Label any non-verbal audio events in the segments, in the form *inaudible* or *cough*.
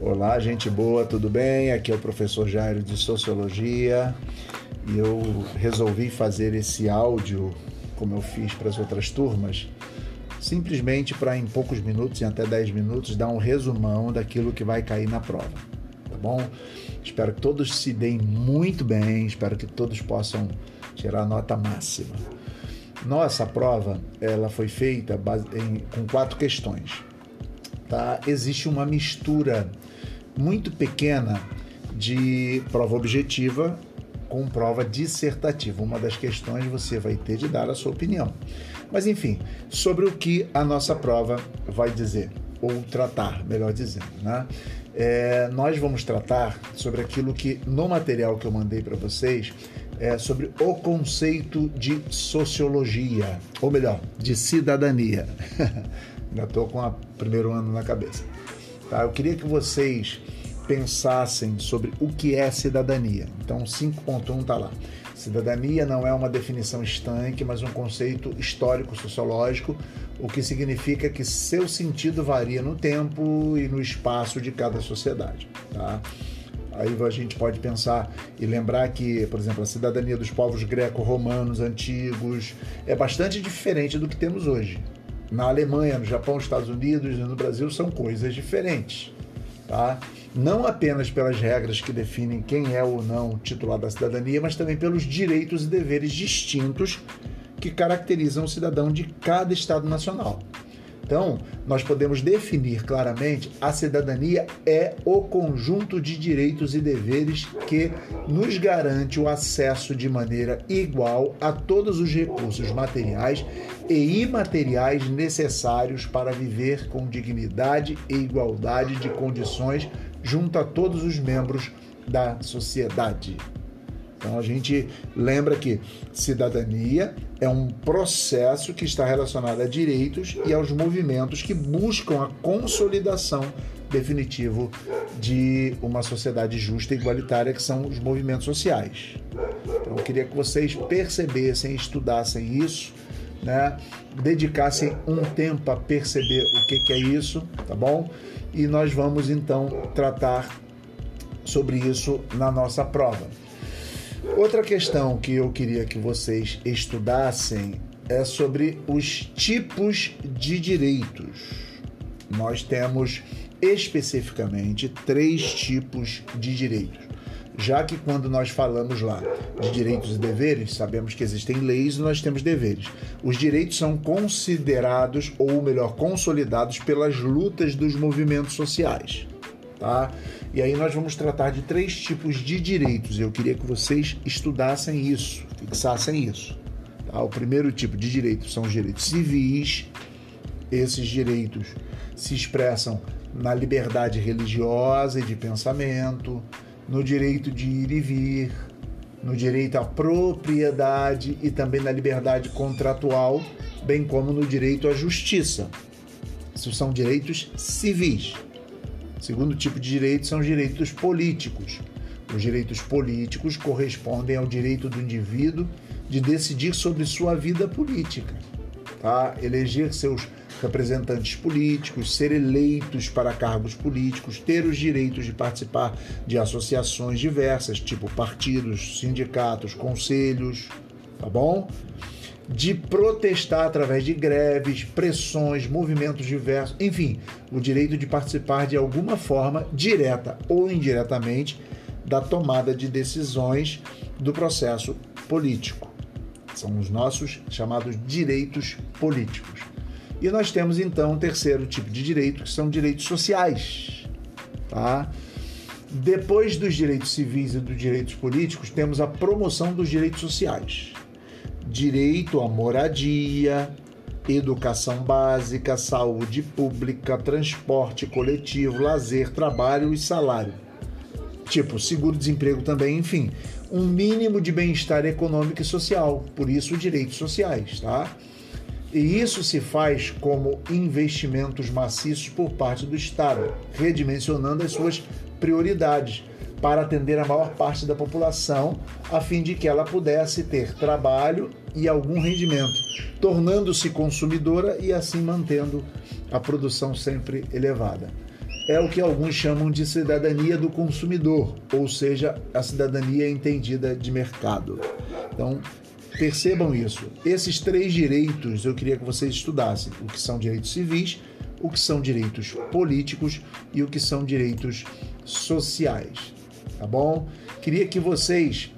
Olá, gente boa, tudo bem? Aqui é o professor Jairo de Sociologia e eu resolvi fazer esse áudio, como eu fiz para as outras turmas, simplesmente para em poucos minutos, em até 10 minutos, dar um resumão daquilo que vai cair na prova, tá bom? Espero que todos se deem muito bem, espero que todos possam tirar a nota máxima. Nossa prova, ela foi feita em, com quatro questões. Tá? Existe uma mistura muito pequena de prova objetiva com prova dissertativa. Uma das questões você vai ter de dar a sua opinião. Mas enfim, sobre o que a nossa prova vai dizer, ou tratar, melhor dizendo. Né? É, nós vamos tratar sobre aquilo que no material que eu mandei para vocês é sobre o conceito de sociologia, ou melhor, de cidadania. *laughs* Ainda estou com o primeiro ano na cabeça. Tá? Eu queria que vocês pensassem sobre o que é cidadania. Então, 5.1 está lá. Cidadania não é uma definição estanque, mas um conceito histórico-sociológico, o que significa que seu sentido varia no tempo e no espaço de cada sociedade. Tá? Aí a gente pode pensar e lembrar que, por exemplo, a cidadania dos povos greco-romanos antigos é bastante diferente do que temos hoje. Na Alemanha, no Japão, nos Estados Unidos e no Brasil são coisas diferentes. Tá? Não apenas pelas regras que definem quem é ou não titular da cidadania, mas também pelos direitos e deveres distintos que caracterizam o cidadão de cada Estado nacional. Então, nós podemos definir claramente a cidadania é o conjunto de direitos e deveres que nos garante o acesso de maneira igual a todos os recursos materiais e imateriais necessários para viver com dignidade e igualdade de condições junto a todos os membros da sociedade. Então a gente lembra que cidadania é um processo que está relacionado a direitos e aos movimentos que buscam a consolidação definitivo de uma sociedade justa e igualitária, que são os movimentos sociais. Então eu queria que vocês percebessem, estudassem isso, né? dedicassem um tempo a perceber o que, que é isso, tá bom? E nós vamos então tratar sobre isso na nossa prova. Outra questão que eu queria que vocês estudassem é sobre os tipos de direitos. Nós temos especificamente três tipos de direitos. Já que quando nós falamos lá de direitos e deveres, sabemos que existem leis e nós temos deveres. Os direitos são considerados, ou melhor, consolidados pelas lutas dos movimentos sociais tá? E aí nós vamos tratar de três tipos de direitos. Eu queria que vocês estudassem isso, fixassem isso. Tá? O primeiro tipo de direito são os direitos civis. Esses direitos se expressam na liberdade religiosa e de pensamento, no direito de ir e vir, no direito à propriedade e também na liberdade contratual, bem como no direito à justiça. Isso são direitos civis. O segundo tipo de direito são os direitos políticos. Os direitos políticos correspondem ao direito do indivíduo de decidir sobre sua vida política, tá? eleger seus representantes políticos, ser eleitos para cargos políticos, ter os direitos de participar de associações diversas, tipo partidos, sindicatos, conselhos, tá bom? De protestar através de greves, pressões, movimentos diversos, enfim, o direito de participar de alguma forma, direta ou indiretamente, da tomada de decisões do processo político. São os nossos chamados direitos políticos. E nós temos então um terceiro tipo de direito, que são direitos sociais. Tá? Depois dos direitos civis e dos direitos políticos, temos a promoção dos direitos sociais direito à moradia, educação básica, saúde pública, transporte coletivo, lazer, trabalho e salário. Tipo, seguro-desemprego também, enfim, um mínimo de bem-estar econômico e social, por isso direitos sociais, tá? E isso se faz como investimentos maciços por parte do Estado, redimensionando as suas prioridades, para atender a maior parte da população, a fim de que ela pudesse ter trabalho e algum rendimento, tornando-se consumidora e assim mantendo a produção sempre elevada. é o que alguns chamam de cidadania do consumidor, ou seja, a cidadania entendida de mercado. Então, percebam isso. Esses três direitos eu queria que vocês estudassem: o que são direitos civis, o que são direitos políticos e o que são direitos sociais. Tá bom? Queria que vocês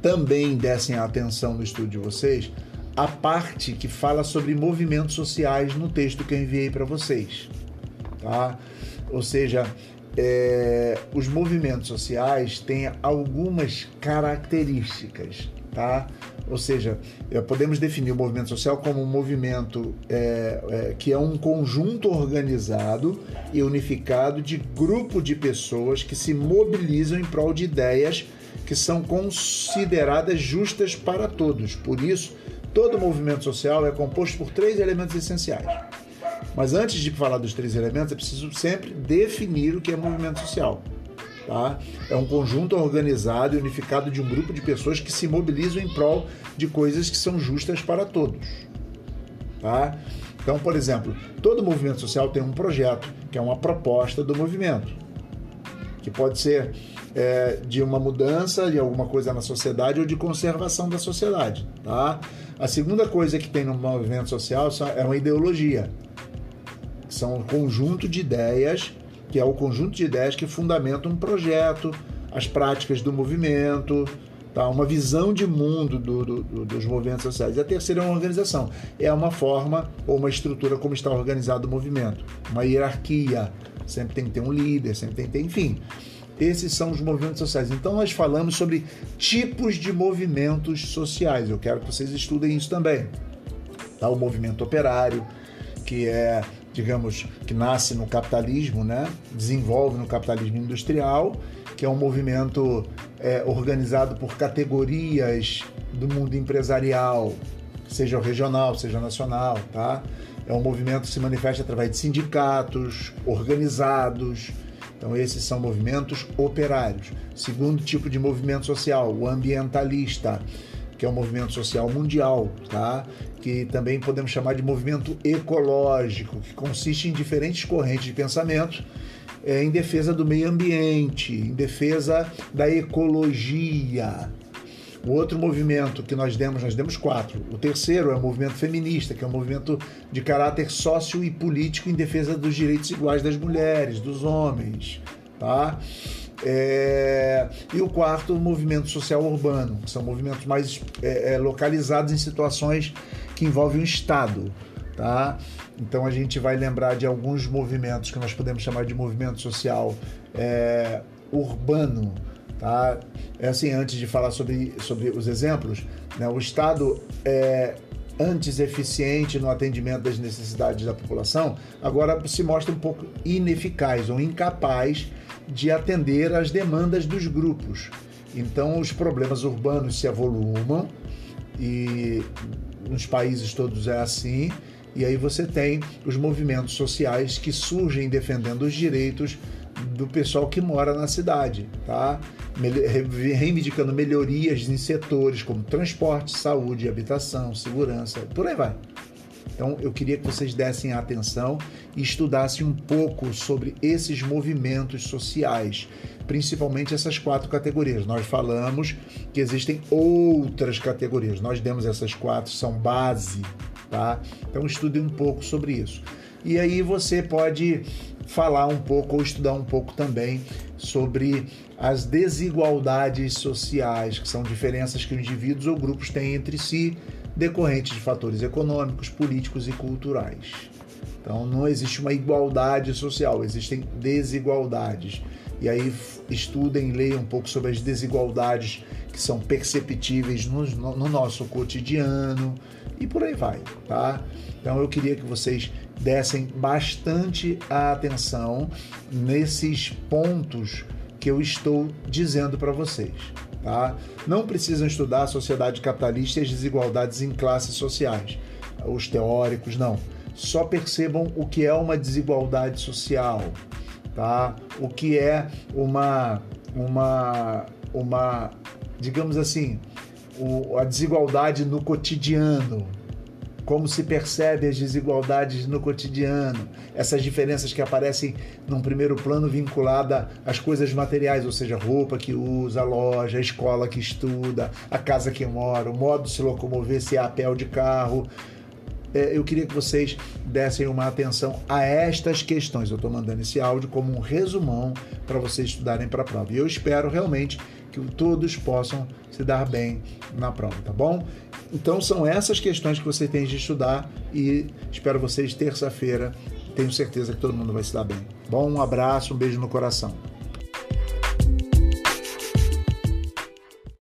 também dessem atenção no estudo de vocês a parte que fala sobre movimentos sociais no texto que eu enviei para vocês, tá? Ou seja, é, os movimentos sociais têm algumas características, tá? Ou seja, é, podemos definir o movimento social como um movimento é, é, que é um conjunto organizado e unificado de grupo de pessoas que se mobilizam em prol de ideias que são consideradas justas para todos. Por isso, todo movimento social é composto por três elementos essenciais. Mas antes de falar dos três elementos, é preciso sempre definir o que é movimento social. Tá? É um conjunto organizado e unificado de um grupo de pessoas que se mobilizam em prol de coisas que são justas para todos. Tá? Então, por exemplo, todo movimento social tem um projeto, que é uma proposta do movimento, que pode ser é, de uma mudança de alguma coisa na sociedade ou de conservação da sociedade. Tá? A segunda coisa que tem no movimento social é uma ideologia. São um conjunto de ideias, que é o conjunto de ideias que fundamentam um projeto, as práticas do movimento, tá? uma visão de mundo do, do, do, dos movimentos sociais. E a terceira é uma organização. É uma forma ou uma estrutura como está organizado o movimento. Uma hierarquia. Sempre tem que ter um líder, sempre tem que ter, enfim. Esses são os movimentos sociais. Então, nós falamos sobre tipos de movimentos sociais. Eu quero que vocês estudem isso também. Tá? O movimento operário, que é, digamos, que nasce no capitalismo, né? desenvolve no capitalismo industrial, que é um movimento é, organizado por categorias do mundo empresarial, seja regional, seja nacional, tá? É um movimento que se manifesta através de sindicatos organizados, então, esses são movimentos operários. Segundo tipo de movimento social, o ambientalista, que é um movimento social mundial, tá? que também podemos chamar de movimento ecológico, que consiste em diferentes correntes de pensamento é, em defesa do meio ambiente, em defesa da ecologia. O outro movimento que nós demos, nós demos quatro. O terceiro é o movimento feminista, que é um movimento de caráter sócio e político em defesa dos direitos iguais das mulheres, dos homens, tá? É... E o quarto, o movimento social urbano, que são movimentos mais é, é, localizados em situações que envolvem o Estado, tá? Então a gente vai lembrar de alguns movimentos que nós podemos chamar de movimento social é, urbano, Tá? É assim, antes de falar sobre, sobre os exemplos, né, o Estado é antes eficiente no atendimento das necessidades da população, agora se mostra um pouco ineficaz ou incapaz de atender às demandas dos grupos. Então, os problemas urbanos se avolumam e nos países todos é assim. E aí você tem os movimentos sociais que surgem defendendo os direitos do pessoal que mora na cidade, tá? Reivindicando melhorias em setores como transporte, saúde, habitação, segurança, por aí vai. Então eu queria que vocês dessem atenção e estudassem um pouco sobre esses movimentos sociais, principalmente essas quatro categorias. Nós falamos que existem outras categorias, nós demos essas quatro, são base, tá? Então estude um pouco sobre isso. E aí você pode falar um pouco ou estudar um pouco também sobre as desigualdades sociais, que são diferenças que indivíduos ou grupos têm entre si, decorrentes de fatores econômicos, políticos e culturais. Então não existe uma igualdade social, existem desigualdades. E aí estudem, leiam um pouco sobre as desigualdades que são perceptíveis no, no nosso cotidiano e por aí vai, tá? Então eu queria que vocês dessem bastante atenção nesses pontos que eu estou dizendo para vocês. Tá? Não precisam estudar a sociedade capitalista e as desigualdades em classes sociais, os teóricos, não. Só percebam o que é uma desigualdade social, tá? o que é uma, uma, uma digamos assim, a desigualdade no cotidiano, como se percebe as desigualdades no cotidiano, essas diferenças que aparecem num primeiro plano vinculada às coisas materiais, ou seja, roupa que usa, loja, escola que estuda, a casa que mora, o modo de se locomover, se é a pé ou de carro. É, eu queria que vocês dessem uma atenção a estas questões. Eu estou mandando esse áudio como um resumão para vocês estudarem para a prova. E eu espero realmente que todos possam se dar bem na prova, tá bom? Então são essas questões que você tem de estudar e espero vocês terça-feira. Tenho certeza que todo mundo vai se dar bem. Bom, um abraço, um beijo no coração.